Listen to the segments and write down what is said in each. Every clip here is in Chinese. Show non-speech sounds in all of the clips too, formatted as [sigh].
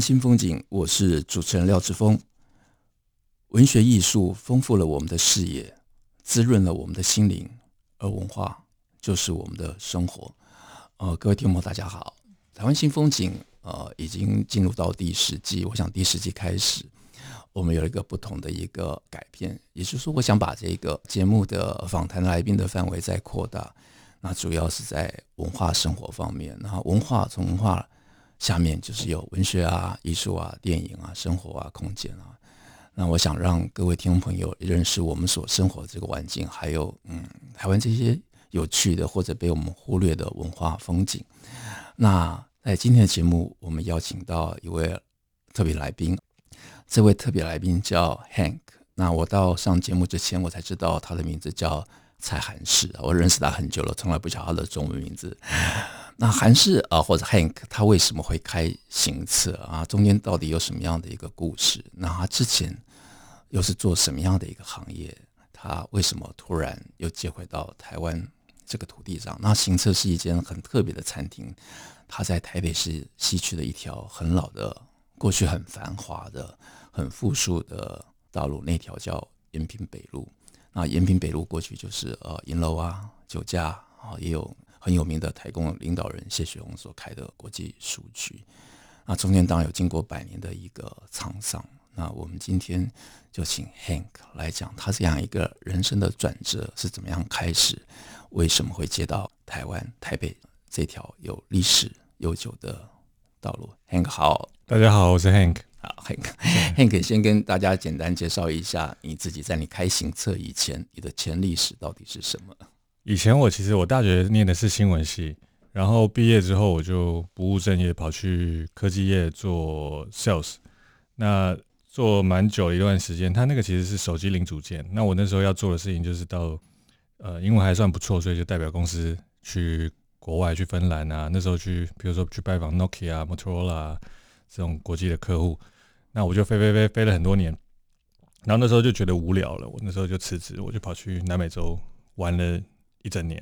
新风景，我是主持人廖志峰。文学艺术丰富了我们的视野，滋润了我们的心灵，而文化就是我们的生活。呃，各位听众大家好。台湾新风景，呃，已经进入到第十季。我想第十季开始，我们有一个不同的一个改变，也就是说，我想把这个节目的访谈来宾的范围再扩大。那主要是在文化生活方面，然后文化从文化下面就是有文学啊、艺术啊、电影啊、生活啊、空间啊。那我想让各位听众朋友认识我们所生活的这个环境，还有嗯，台湾这些有趣的或者被我们忽略的文化风景。那在今天的节目，我们邀请到一位特别来宾。这位特别来宾叫 Hank。那我到上节目之前，我才知道他的名字叫蔡韩士。我认识他很久了，从来不晓得他的中文名字。那韩士啊，或者 Hank，他为什么会开行册啊？中间到底有什么样的一个故事？那他之前又是做什么样的一个行业？他为什么突然又接回到台湾？这个土地上，那行册是一间很特别的餐厅，它在台北市西区的一条很老的、过去很繁华的、很富庶的道路，那条叫延平北路。那延平北路过去就是呃银楼啊、酒家啊，也有很有名的台共领导人谢雪红所开的国际书局。那中间当然有经过百年的一个沧桑。那我们今天就请 Hank 来讲他这样一个人生的转折是怎么样开始。为什么会接到台湾台北这条有历史悠久的道路？Hank 好，大家好，我是 Hank。好，Hank，Hank [laughs] 先跟大家简单介绍一下你自己，在你开行测以前，你的前历史到底是什么？以前我其实我大学念的是新闻系，然后毕业之后我就不务正业，跑去科技业做 sales。那做蛮久一段时间，他那个其实是手机零组件。那我那时候要做的事情就是到。呃，英文还算不错，所以就代表公司去国外，去芬兰啊。那时候去，比如说去拜访 Nokia、Motorola 这种国际的客户，那我就飞飞飞飞了很多年。然后那时候就觉得无聊了，我那时候就辞职，我就跑去南美洲玩了一整年，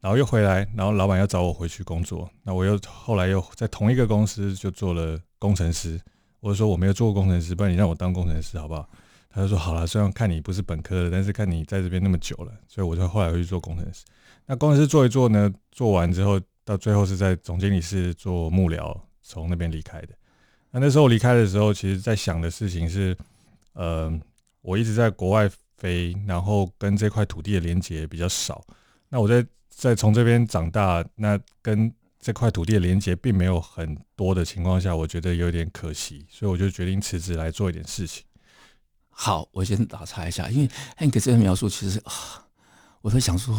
然后又回来，然后老板要找我回去工作。那我又后来又在同一个公司就做了工程师。我就说我没有做过工程师，不然你让我当工程师好不好？他就说好了，虽然看你不是本科的，但是看你在这边那么久了，所以我就后来回去做工程师。那工程师做一做呢，做完之后，到最后是在总经理室做幕僚，从那边离开的。那那时候离开的时候，其实在想的事情是，呃，我一直在国外飞，然后跟这块土地的连接比较少。那我在在从这边长大，那跟这块土地的连接并没有很多的情况下，我觉得有点可惜，所以我就决定辞职来做一点事情。好，我先打岔一下，因为 Hank 这个描述，其实啊，我在想说，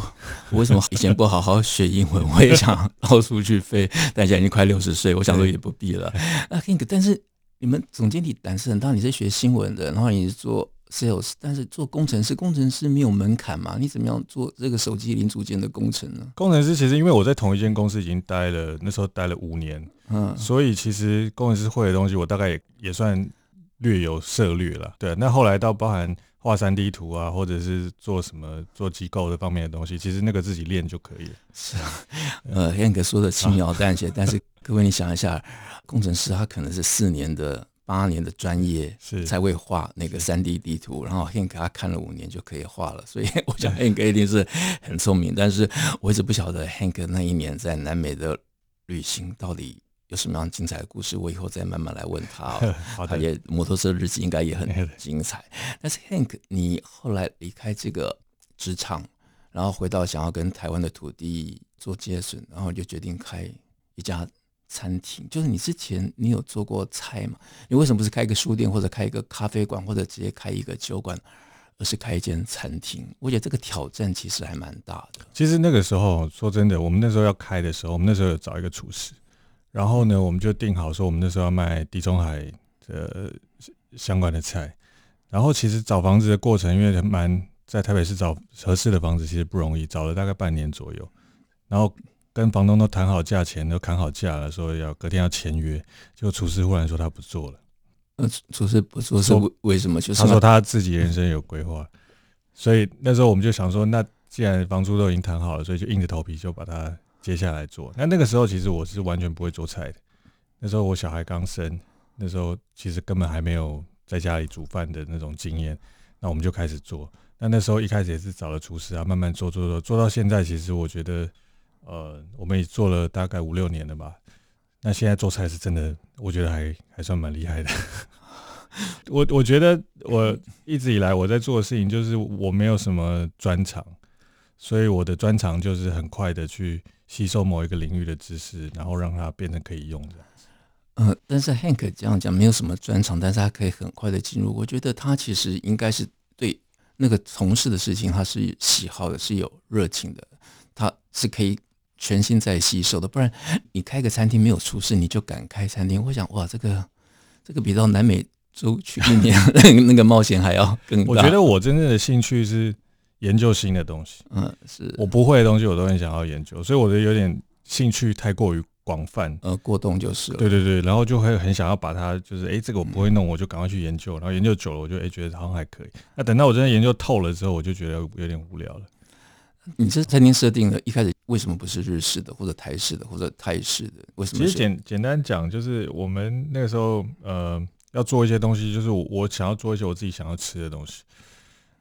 我为什么以前不好好学英文？我也想到处去飞，但现在已经快六十岁，我想说也不必了。那 Hank，但是你们总经理胆识很大，你是学新闻的，然后你是做 sales，但是做工程师，工程师没有门槛嘛？你怎么样做这个手机零组件的工程呢？工程师其实因为我在同一间公司已经待了，那时候待了五年，嗯，所以其实工程师会的东西，我大概也也算。略有涉略了，对。那后来到包含画三 D 图啊，或者是做什么做机构的方面的东西，其实那个自己练就可以了。是啊，呃，Hank 说的轻描淡写，但是各位你想一下，工程师他可能是四年的、八年的专业，是才会画那个三 D 地图，然后 Hank 他看了五年就可以画了，所以 [laughs] 我想 Hank 一定是很聪明。但是我一直不晓得 Hank 那一年在南美的旅行到底。有什么样精彩的故事？我以后再慢慢来问他。[laughs] 好的，他也摩托车日记应该也很 [laughs] 精彩。但是 Hank，你后来离开这个职场，然后回到想要跟台湾的土地做接损，然后就决定开一家餐厅。就是你之前你有做过菜吗？你为什么不是开一个书店，或者开一个咖啡馆，或者直接开一个酒馆，而是开一间餐厅。我觉得这个挑战其实还蛮大的。其实那个时候说真的，我们那时候要开的时候，我们那时候有找一个厨师，然后呢，我们就定好说，我们那时候要卖地中海的相关的菜。然后其实找房子的过程，因为蛮在台北市找合适的房子其实不容易，找了大概半年左右。然后跟房东都谈好价钱，都砍好价了，说要隔天要签约。就厨师忽然说他不做了。呃，厨师不做是为什么？就是他说他自己人生有规划，所以那时候我们就想说，那既然房租都已经谈好了，所以就硬着头皮就把它接下来做。那那个时候其实我是完全不会做菜的，那时候我小孩刚生，那时候其实根本还没有。在家里煮饭的那种经验，那我们就开始做。那那时候一开始也是找了厨师啊，慢慢做做做，做到现在，其实我觉得，呃，我们也做了大概五六年了吧。那现在做菜是真的，我觉得还还算蛮厉害的。[laughs] 我我觉得我一直以来我在做的事情，就是我没有什么专长，所以我的专长就是很快的去吸收某一个领域的知识，然后让它变成可以用的。呃，但是 Hank 这样讲没有什么专长，但是他可以很快的进入。我觉得他其实应该是对那个从事的事情，他是喜好的，是有热情的，他是可以全心在吸收的。不然你开个餐厅没有厨师，你就敢开餐厅？我想哇，这个这个比到南美洲去一年 [laughs] 那个冒险还要更大。我觉得我真正的兴趣是研究新的东西。嗯，是我不会的东西，我都很想要研究，所以我觉得有点兴趣太过于。广泛呃，过动就是了。对对对，然后就会很想要把它，就是哎、欸，这个我不会弄，我就赶快去研究。然后研究久了，我就哎、欸、觉得好像还可以。那等到我真的研究透了之后，我就觉得有点无聊了。你这餐厅设定的，一开始为什么不是日式的，或者台式的，或者泰式的？为什么？其实简简单讲，就是我们那个时候呃要做一些东西，就是我我想要做一些我自己想要吃的东西。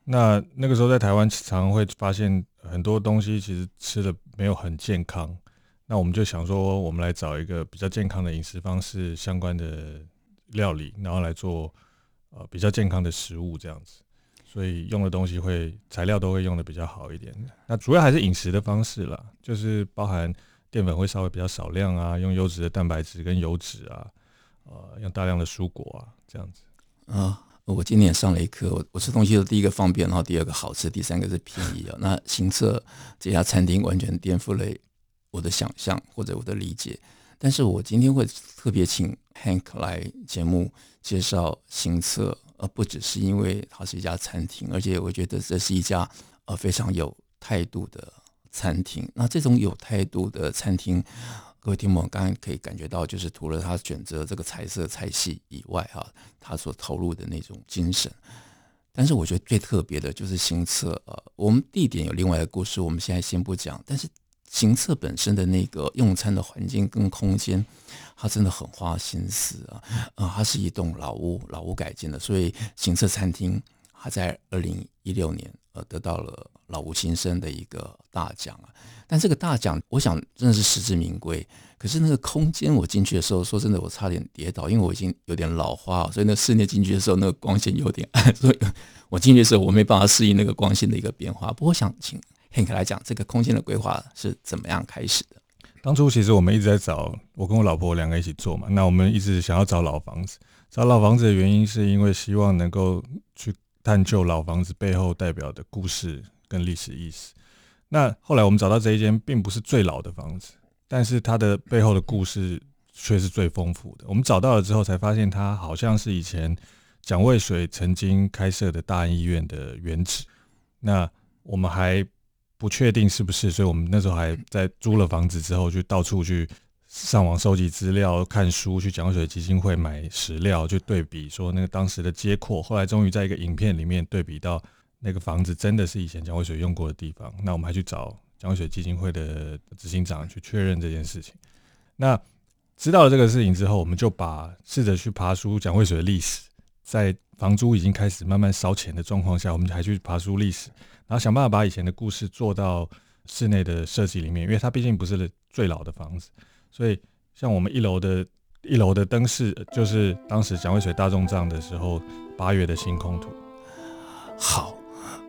那那个时候在台湾常常会发现很多东西其实吃的没有很健康。那我们就想说，我们来找一个比较健康的饮食方式相关的料理，然后来做呃比较健康的食物这样子，所以用的东西会材料都会用的比较好一点。那主要还是饮食的方式啦，就是包含淀粉会稍微比较少量啊，用优质的蛋白质跟油脂啊，呃，用大量的蔬果啊这样子。啊，我今年也上了一课，我我吃东西的第一个方便，然后第二个好吃，第三个是便宜啊。那行测这家餐厅完全颠覆了。我的想象或者我的理解，但是我今天会特别请 Hank 来节目介绍行测，而不只是因为它是一家餐厅，而且我觉得这是一家呃非常有态度的餐厅。那这种有态度的餐厅，各位听众刚刚可以感觉到，就是除了他选择这个彩色菜系以外，哈，他所投入的那种精神。但是我觉得最特别的就是行册，呃，我们地点有另外一个故事，我们现在先不讲，但是。行测本身的那个用餐的环境跟空间，它真的很花心思啊！啊，它是一栋老屋，老屋改建的，所以行测餐厅它在二零一六年呃得到了老屋新生的一个大奖啊。但这个大奖，我想真的是实至名归。可是那个空间，我进去的时候，说真的，我差点跌倒，因为我已经有点老花，所以那室内进去的时候，那个光线有点暗，所以我进去的时候，我没办法适应那个光线的一个变化。不过想请。Hank 来讲，这个空间的规划是怎么样开始的？当初其实我们一直在找，我跟我老婆两个一起做嘛。那我们一直想要找老房子，找老房子的原因是因为希望能够去探究老房子背后代表的故事跟历史意思。那后来我们找到这一间，并不是最老的房子，但是它的背后的故事却是最丰富的。我们找到了之后，才发现它好像是以前蒋渭水曾经开设的大医院的原址。那我们还不确定是不是，所以我们那时候还在租了房子之后，就到处去上网收集资料、看书，去蒋渭水基金会买史料，去对比说那个当时的街廓。后来终于在一个影片里面对比到那个房子真的是以前蒋渭水用过的地方。那我们还去找蒋渭水基金会的执行长去确认这件事情。那知道了这个事情之后，我们就把试着去爬书蒋渭水的历史，在房租已经开始慢慢烧钱的状况下，我们还去爬出历史。然后想办法把以前的故事做到室内的设计里面，因为它毕竟不是最老的房子，所以像我们一楼的一楼的灯饰，就是当时蒋渭水大众葬的时候八月的星空图。好，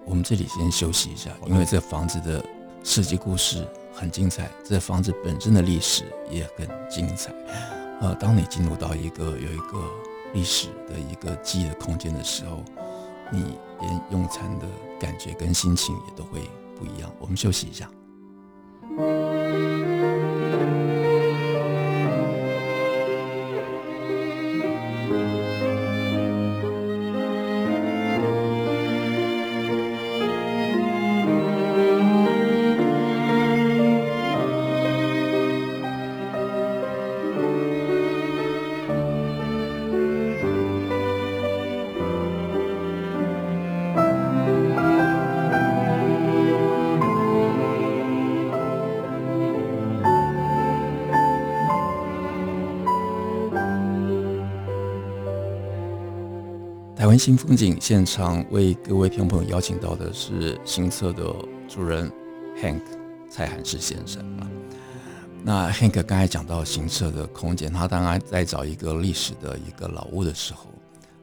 我们这里先休息一下，因为这房子的设计故事很精彩，这房子本身的历史也很精彩。呃，当你进入到一个有一个历史的一个记忆的空间的时候，你。连用餐的感觉跟心情也都会不一样。我们休息一下。湾新风景现场为各位听众朋友邀请到的是行册的主人 Hank 蔡涵士先生啊。那 Hank 刚才讲到行册的空间，他当然在找一个历史的一个老屋的时候，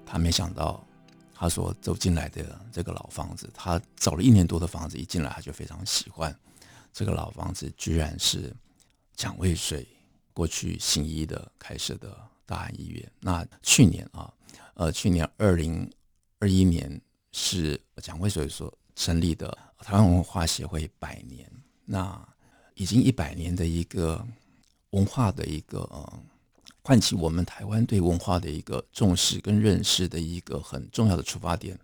他没想到他所走进来的这个老房子，他找了一年多的房子，一进来他就非常喜欢这个老房子，居然是蒋渭水过去行医的开设的大安医院。那去年啊。呃，去年二零二一年是蒋渭水所成立的台湾文化协会百年，那已经一百年的一个文化的一个呃，唤起我们台湾对文化的一个重视跟认识的一个很重要的出发点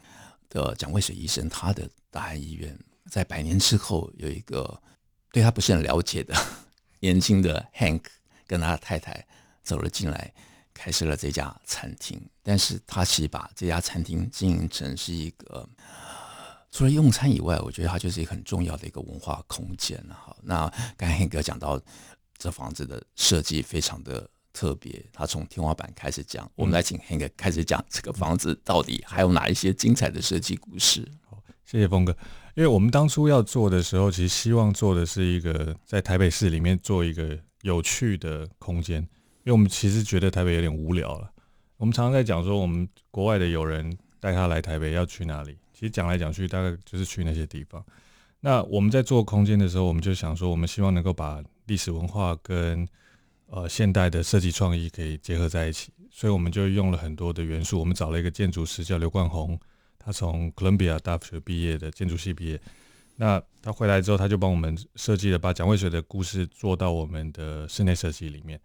的蒋渭水医生，他的大安医院在百年之后有一个对他不是很了解的 [laughs] 年轻的 Hank 跟他的太太走了进来。开设了这家餐厅，但是他其实把这家餐厅经营成是一个除了用餐以外，我觉得它就是一个很重要的一个文化空间。好，那刚才黑哥讲到这房子的设计非常的特别，他从天花板开始讲，我们来请 Hank 哥开始讲这个房子到底还有哪一些精彩的设计故事。好，谢谢峰哥，因为我们当初要做的时候，其实希望做的是一个在台北市里面做一个有趣的空间。因为我们其实觉得台北有点无聊了。我们常常在讲说，我们国外的友人带他来台北要去哪里？其实讲来讲去，大概就是去那些地方。那我们在做空间的时候，我们就想说，我们希望能够把历史文化跟呃现代的设计创意可以结合在一起。所以我们就用了很多的元素。我们找了一个建筑师叫刘冠宏，他从哥伦比亚大学毕业的建筑系毕业。那他回来之后，他就帮我们设计了，把蒋渭水的故事做到我们的室内设计里面。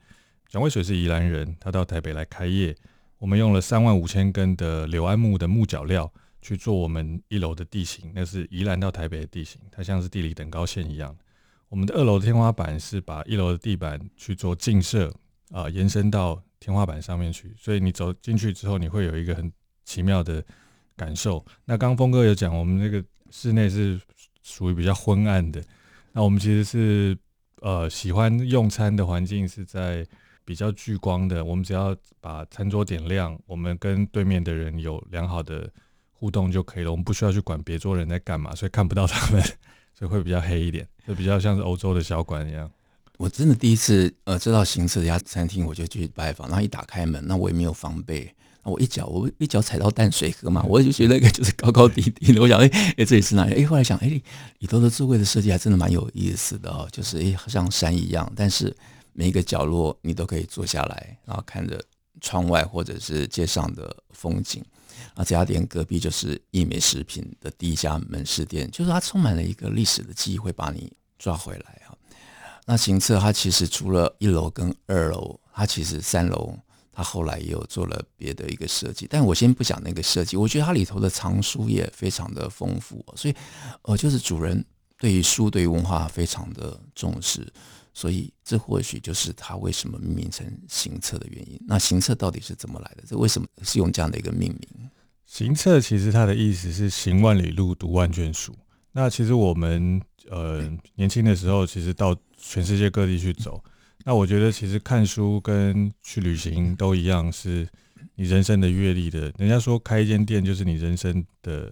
蒋渭水是宜兰人，他到台北来开业。我们用了三万五千根的柳安木的木脚料去做我们一楼的地形，那是宜兰到台北的地形，它像是地理等高线一样。我们的二楼的天花板是把一楼的地板去做镜射啊，延伸到天花板上面去，所以你走进去之后，你会有一个很奇妙的感受。那刚峰哥有讲，我们那个室内是属于比较昏暗的，那我们其实是呃喜欢用餐的环境是在。比较聚光的，我们只要把餐桌点亮，我们跟对面的人有良好的互动就可以了。我们不需要去管别桌人在干嘛，所以看不到他们，[laughs] 所以会比较黑一点，就比较像是欧洲的小馆一样。我真的第一次呃知道行册这家餐厅，我就去拜访，然后一打开门，那我也没有防备，那我一脚我一脚踩到淡水河嘛，[laughs] 我就觉得那个就是高高低低的，我想哎哎这里是哪里？哎后来想哎里头的座位的设计还真的蛮有意思的哦，就是哎好像山一样，但是。每一个角落你都可以坐下来，然后看着窗外或者是街上的风景。啊，这家店隔壁就是一美食品的第一家门市店，就是它充满了一个历史的记忆，会把你抓回来啊。那行测它其实除了一楼跟二楼，它其实三楼它后来也有做了别的一个设计，但我先不讲那个设计，我觉得它里头的藏书也非常的丰富，所以呃，就是主人对于书对于文化非常的重视。所以，这或许就是他为什么命名成行测的原因。那行测到底是怎么来的？这为什么是用这样的一个命名？行测其实它的意思是行万里路，读万卷书。那其实我们呃年轻的时候，其实到全世界各地去走。那我觉得其实看书跟去旅行都一样，是你人生的阅历的。人家说开一间店就是你人生的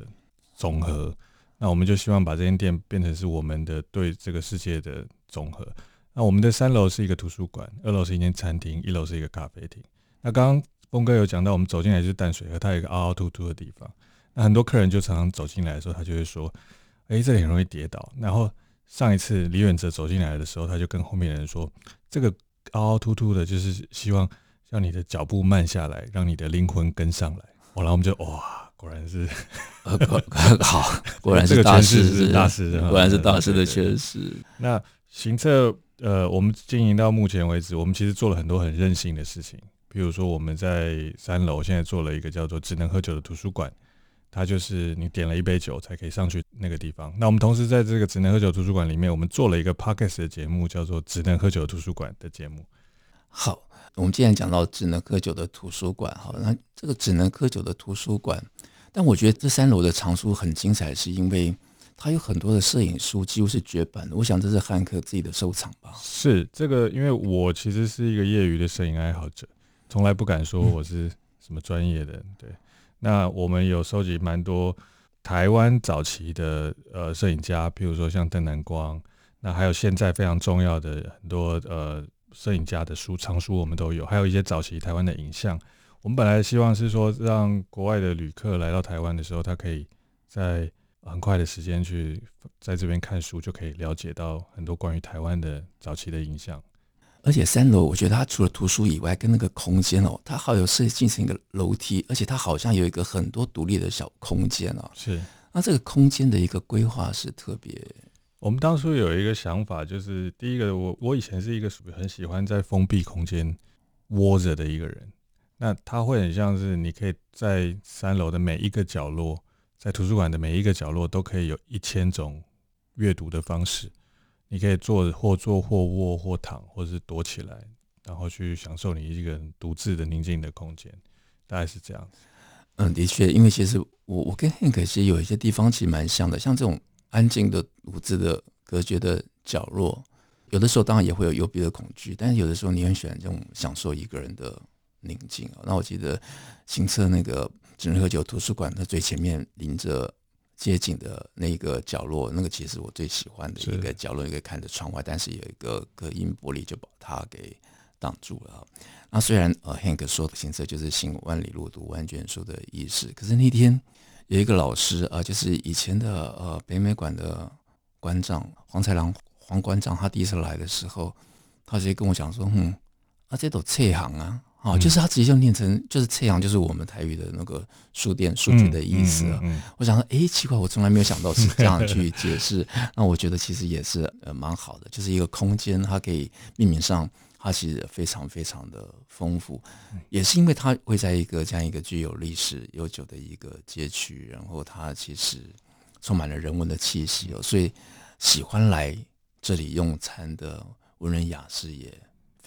总和。那我们就希望把这间店变成是我们的对这个世界的总和。那我们的三楼是一个图书馆，二楼是一间餐厅，一楼是一个咖啡厅。那刚刚峰哥有讲到，我们走进来就是淡水河，它有一个凹凹凸凸的地方。那很多客人就常常走进来的时候，他就会说：“哎、欸，这里很容易跌倒。”然后上一次李远哲走进来的时候，他就跟后面的人说：“这个凹凹凸凸的，就是希望让你的脚步慢下来，让你的灵魂跟上来。”哦，然后我们就哇，果然是，[laughs] 呃，好，果然是大师，是大师，果然是大师的诠释。那行册，呃，我们经营到目前为止，我们其实做了很多很任性的事情。比如说，我们在三楼现在做了一个叫做“只能喝酒”的图书馆，它就是你点了一杯酒才可以上去那个地方。那我们同时在这个“只能喝酒”图书馆里面，我们做了一个 podcast 的节目，叫做“只能喝酒”图书馆的节目。好，我们既然讲到“只能喝酒”的图书馆，好，那这个“只能喝酒”的图书馆，但我觉得这三楼的藏书很精彩，是因为他有很多的摄影书，几乎是绝版的。我想这是汉克自己的收藏吧？是这个，因为我其实是一个业余的摄影爱好者。从来不敢说我是什么专业的，对。那我们有收集蛮多台湾早期的呃摄影家，譬如说像邓南光，那还有现在非常重要的很多呃摄影家的书藏书，我们都有，还有一些早期台湾的影像。我们本来希望是说，让国外的旅客来到台湾的时候，他可以在很快的时间去在这边看书，就可以了解到很多关于台湾的早期的影像。而且三楼，我觉得它除了图书以外，跟那个空间哦，它好有设计成一个楼梯，而且它好像有一个很多独立的小空间哦。是，那这个空间的一个规划是特别。我们当初有一个想法，就是第一个，我我以前是一个属于很喜欢在封闭空间窝着的一个人，那他会很像是你可以在三楼的每一个角落，在图书馆的每一个角落，都可以有一千种阅读的方式。你可以坐或坐或卧或躺，或是躲起来，然后去享受你一个人独自的宁静的空间，大概是这样。嗯，的确，因为其实我我跟 Hank 其实有一些地方其实蛮像的，像这种安静的、独自的、隔绝的角落，有的时候当然也会有幽闭的恐惧，但是有的时候你很喜欢这种享受一个人的宁静。那我记得行册那个只能喝酒图书馆，它最前面临着。街景的那个角落，那个其实我最喜欢的一个角落，一个看着窗外，但是有一个隔音玻璃就把它给挡住了。那虽然呃，Hank 说的行册就是行万里路读万卷书的意思，可是那天有一个老师啊、呃，就是以前的呃北美馆的馆长黄才郎黄馆长，他第一次来的时候，他直接跟我讲说，嗯，啊这都册行啊。哦，就是他直接就念成，就是册行，就是我们台语的那个书店、书局的意思啊。我想说，哎，奇怪，我从来没有想到是这样 [laughs] 去解释。那我觉得其实也是呃蛮好的，就是一个空间，它可以命名上，它其实非常非常的丰富。也是因为它会在一个这样一个具有历史悠久的一个街区，然后它其实充满了人文的气息哦，所以喜欢来这里用餐的文人雅士也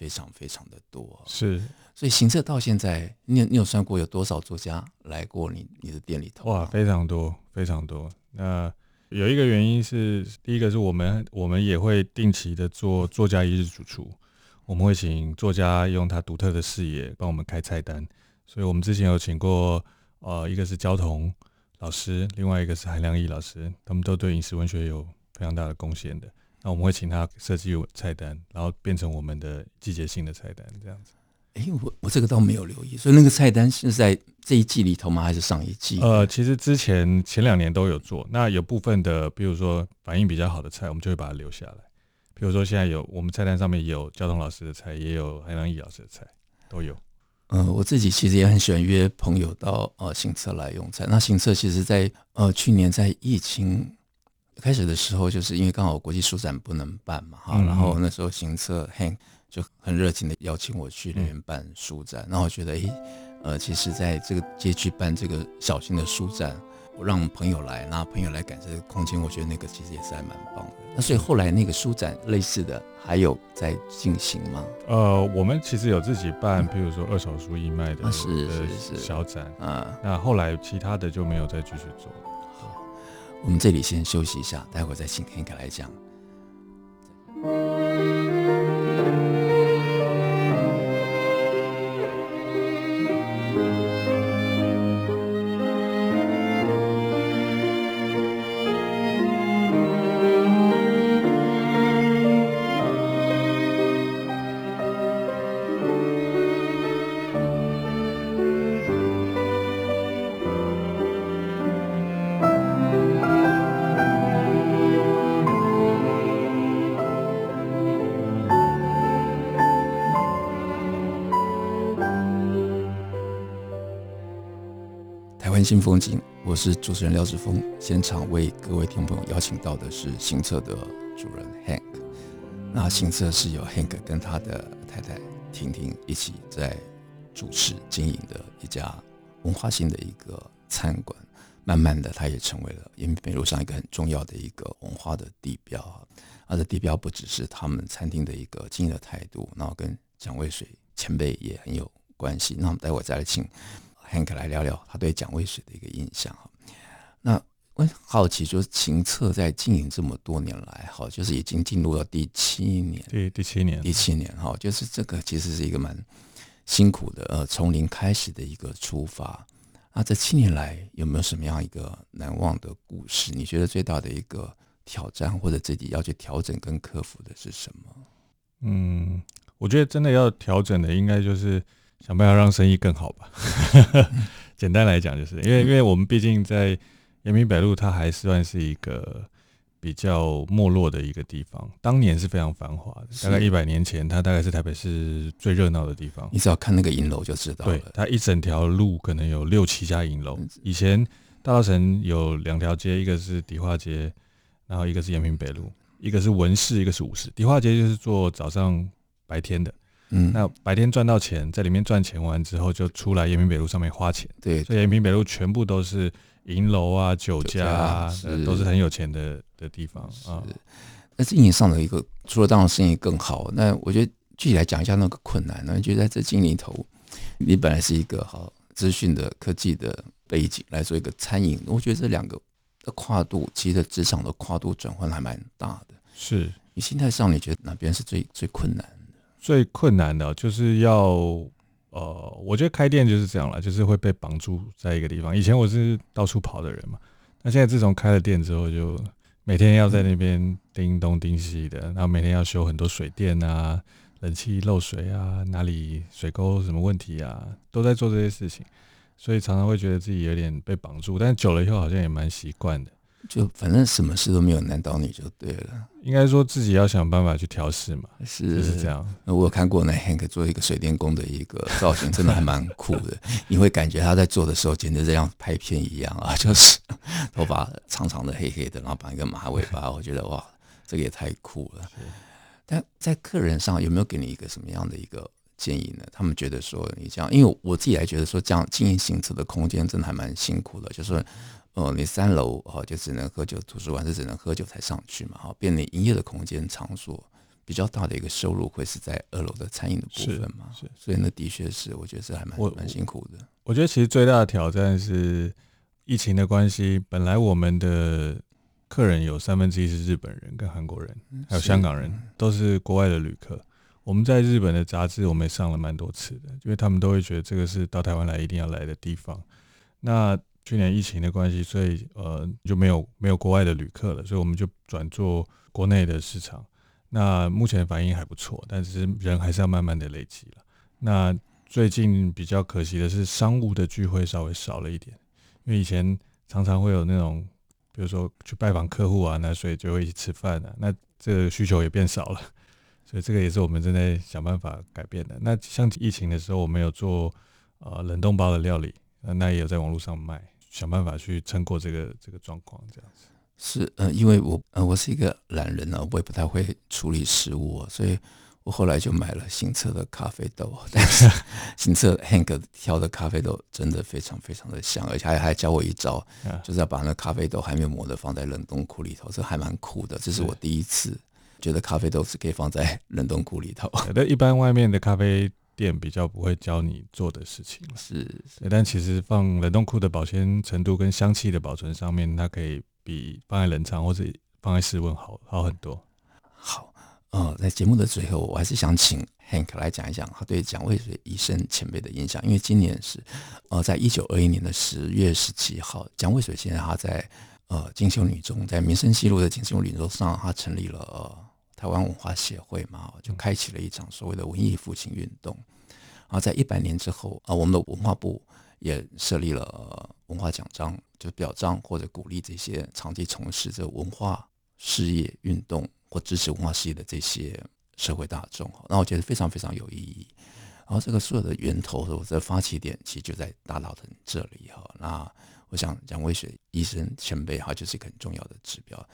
非常非常的多。是。所以行册到现在，你有你有算过有多少作家来过你你的店里头？哇，非常多，非常多。那有一个原因是，第一个是我们我们也会定期的做作家一日主厨，我们会请作家用他独特的视野帮我们开菜单。所以我们之前有请过，呃，一个是焦桐老师，另外一个是韩良义老师，他们都对饮食文学有非常大的贡献的。那我们会请他设计菜单，然后变成我们的季节性的菜单，这样子。哎，我我这个倒没有留意，所以那个菜单是在这一季里头吗？还是上一季？呃，其实之前前两年都有做。那有部分的，比如说反应比较好的菜，我们就会把它留下来。比如说现在有我们菜单上面有交通老师的菜，也有韩良义老师的菜，都有。嗯、呃，我自己其实也很喜欢约朋友到呃行测来用餐。那行测其实在呃去年在疫情开始的时候，就是因为刚好国际书展不能办嘛，哈、嗯，然后那时候行册很。就很热情的邀请我去那边办书展，然后我觉得，哎，呃，其实在这个街区办这个小型的书展，我让朋友来，那朋友来感受这个空间，我觉得那个其实也是还蛮棒的。那所以后来那个书展类似的还有在进行吗？呃，我们其实有自己办，譬如说二手书义卖的，是是是小展啊。那后来其他的就没有再继续做。我们这里先休息一下，待会儿再请天凯来讲。新风景，我是主持人廖志峰。现场为各位听众朋友邀请到的是行册的主人 Hank。那行册是由 Hank 跟他的太太婷婷一起在主持经营的一家文化性的一个餐馆。慢慢的，它也成为了延平路上一个很重要的一个文化的地标。它的地标不只是他们餐厅的一个经营的态度，然后跟蒋渭水前辈也很有关系。那我们待会再来请 Hank 来聊聊他对蒋渭水的一个印象。那我好奇，就是秦策在经营这么多年来，哈，就是已经进入了第七年，对，第七年，第七年，哈，就是这个其实是一个蛮辛苦的，呃，从零开始的一个出发。那这七年来有没有什么样一个难忘的故事？你觉得最大的一个挑战，或者自己要去调整跟克服的是什么？嗯，我觉得真的要调整的，应该就是想办法让生意更好吧。[laughs] 简单来讲，就是因为因为我们毕竟在延平北路，它还算是一个。比较没落的一个地方，当年是非常繁华的。大概一百年前，它大概是台北市最热闹的地方。你只要看那个银楼就知道了。对，它一整条路可能有六七家银楼。以前大稻城有两条街，一个是迪化街，然后一个是延平北路，一个是文士，一个是武士。迪化街就是做早上白天的，嗯，那白天赚到钱，在里面赚钱完之后，就出来延平北路上面花钱。对，所以延平北路全部都是。银楼啊，酒家啊，是都是很有钱的的地方啊。那经营上的一个，除了当然生意更好，那我觉得具体来讲一下那个困难呢？就在这经营里头，你本来是一个好资讯的科技的背景来做一个餐饮，我觉得这两个的跨度，其实职场的跨度转换还蛮大的。是你心态上，你觉得哪边是最最困难的？最困难的就是要。呃，我觉得开店就是这样了，就是会被绑住在一个地方。以前我是到处跑的人嘛，那现在自从开了店之后，就每天要在那边叮东叮西的，然后每天要修很多水电啊、冷气漏水啊、哪里水沟什么问题啊，都在做这些事情，所以常常会觉得自己有点被绑住，但久了以后好像也蛮习惯的。就反正什么事都没有难倒你就对了，应该说自己要想办法去调试嘛，是就是这样。那我有看过那 Hank 做一个水电工的一个造型，真的还蛮酷的。[laughs] 你会感觉他在做的时候，简直这样拍片一样啊，就是头发长长的黑黑的，然后绑一个马尾巴，我觉得哇，这个也太酷了。但在客人上有没有给你一个什么样的一个建议呢？他们觉得说你这样，因为我自己来觉得说这样经营行车的空间真的还蛮辛苦的，就是。哦，你三楼哦就只能喝酒，图书馆是只能喝酒才上去嘛哈，变你营业的空间场所比较大的一个收入会是在二楼的餐饮的部分嘛，是，是所以那的确是我觉得是还蛮蛮辛苦的。我觉得其实最大的挑战是疫情的关系，本来我们的客人有三分之一是日本人跟韩国人，还有香港人，都是国外的旅客。我们在日本的杂志我们也上了蛮多次的，因为他们都会觉得这个是到台湾来一定要来的地方。那去年疫情的关系，所以呃就没有没有国外的旅客了，所以我们就转做国内的市场。那目前反应还不错，但是人还是要慢慢的累积了。那最近比较可惜的是，商务的聚会稍微少了一点，因为以前常常会有那种，比如说去拜访客户啊，那所以就会一起吃饭啊，那这个需求也变少了，[laughs] 所以这个也是我们正在想办法改变的。那像疫情的时候，我们有做呃冷冻包的料理，那也有在网络上卖。想办法去撑过这个这个状况，这样子是呃，因为我呃，我是一个懒人啊，我也不太会处理食物，所以我后来就买了新车的咖啡豆。[laughs] 但是行车 Hank 挑的咖啡豆真的非常非常的香，而且还还教我一招，就是要把那咖啡豆还没有磨的放在冷冻库里头，这还蛮酷的。这是我第一次觉得咖啡豆是可以放在冷冻库里头。那一般外面的咖啡。店比较不会教你做的事情是，是，但其实放冷冻库的保鲜程度跟香气的保存上面，它可以比放在冷藏或者放在室温好好很多。好，呃，在节目的最后，我还是想请 Hank 来讲一讲他对蒋渭水医生前辈的印象，因为今年是呃，在一九二一年的十月十七号，蒋渭水先生他在呃金秀女中，在民生西路的金秀女中上，他成立了。呃台湾文化协会嘛，就开启了一场所谓的文艺复兴运动。然后在一百年之后啊，我们的文化部也设立了文化奖章，就表彰或者鼓励这些长期从事着文化事业运动或支持文化事业的这些社会大众。那我觉得非常非常有意义。然后这个所有的源头，我的发起点其实就在大稻埕这里哈。那我想蒋渭水医生前辈哈，就是一个很重要的指标。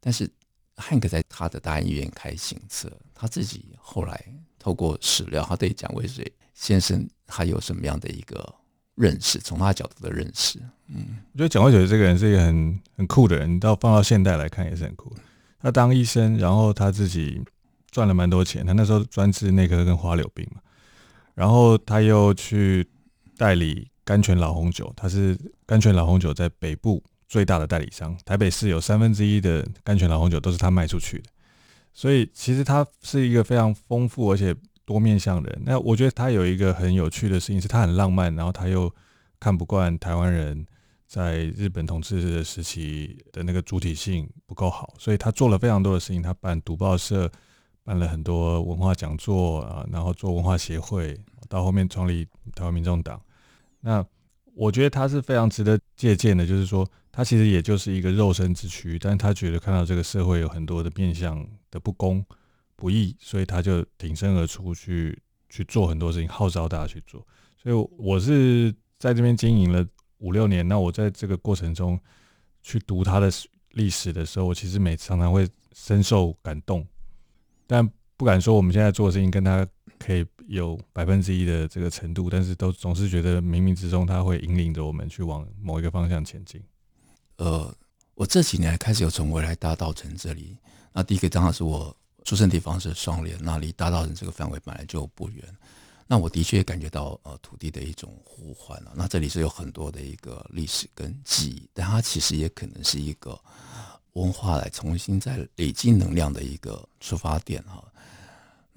但是汉克在他的大医院开行册，他自己后来透过史料，他对蒋渭水先生还有什么样的一个认识？从他角度的认识，嗯，我觉得蒋渭水这个人是一个很很酷的人，到放到现代来看也是很酷。他当医生，然后他自己赚了蛮多钱，他那时候专治内科跟花柳病嘛，然后他又去代理甘泉老红酒，他是甘泉老红酒在北部最大的代理商，台北市有三分之一的甘泉老红酒都是他卖出去的，所以其实他是一个非常丰富而且多面向的人。那我觉得他有一个很有趣的事情是，他很浪漫，然后他又看不惯台湾人。在日本统治的时期的那个主体性不够好，所以他做了非常多的事情。他办读报社，办了很多文化讲座啊，然后做文化协会，到后面创立台湾民众党。那我觉得他是非常值得借鉴的，就是说他其实也就是一个肉身之躯，但他觉得看到这个社会有很多的面向的不公不义，所以他就挺身而出去去做很多事情，号召大家去做。所以我是在这边经营了。五六年，那我在这个过程中去读他的历史的时候，我其实每常常会深受感动，但不敢说我们现在做的事情跟他可以有百分之一的这个程度，但是都总是觉得冥冥之中它会引领着我们去往某一个方向前进。呃，我这几年开始有从未来大道城这里，那第一个正好是我出生地方是双连，那离大道城这个范围本来就不远。那我的确感觉到呃土地的一种呼唤了。那这里是有很多的一个历史跟记忆，但它其实也可能是一个文化来重新再累积能量的一个出发点哈。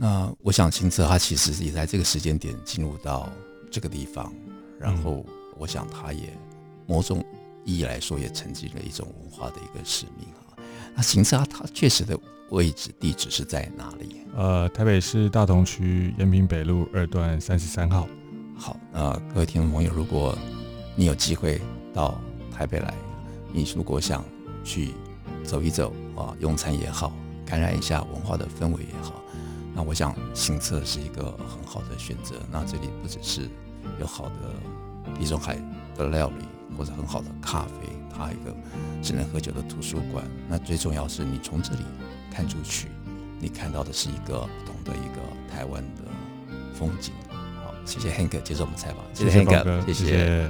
那我想行册它其实也在这个时间点进入到这个地方，然后我想它也某种意义来说也承继了一种文化的一个使命啊。那行册它确实的。位置地址是在哪里？呃，台北市大同区延平北路二段三十三号。好，那各位听众朋友，如果你有机会到台北来，你如果想去走一走啊，用餐也好，感染一下文化的氛围也好，那我想行测是一个很好的选择。那这里不只是有好的地中海的料理，或者很好的咖啡，它还有一个只能喝酒的图书馆。那最重要是你从这里。看出去，你看到的是一个不同的一个台湾的风景。好，谢谢 Hank 接受我们采访，谢谢 Hank，谢谢。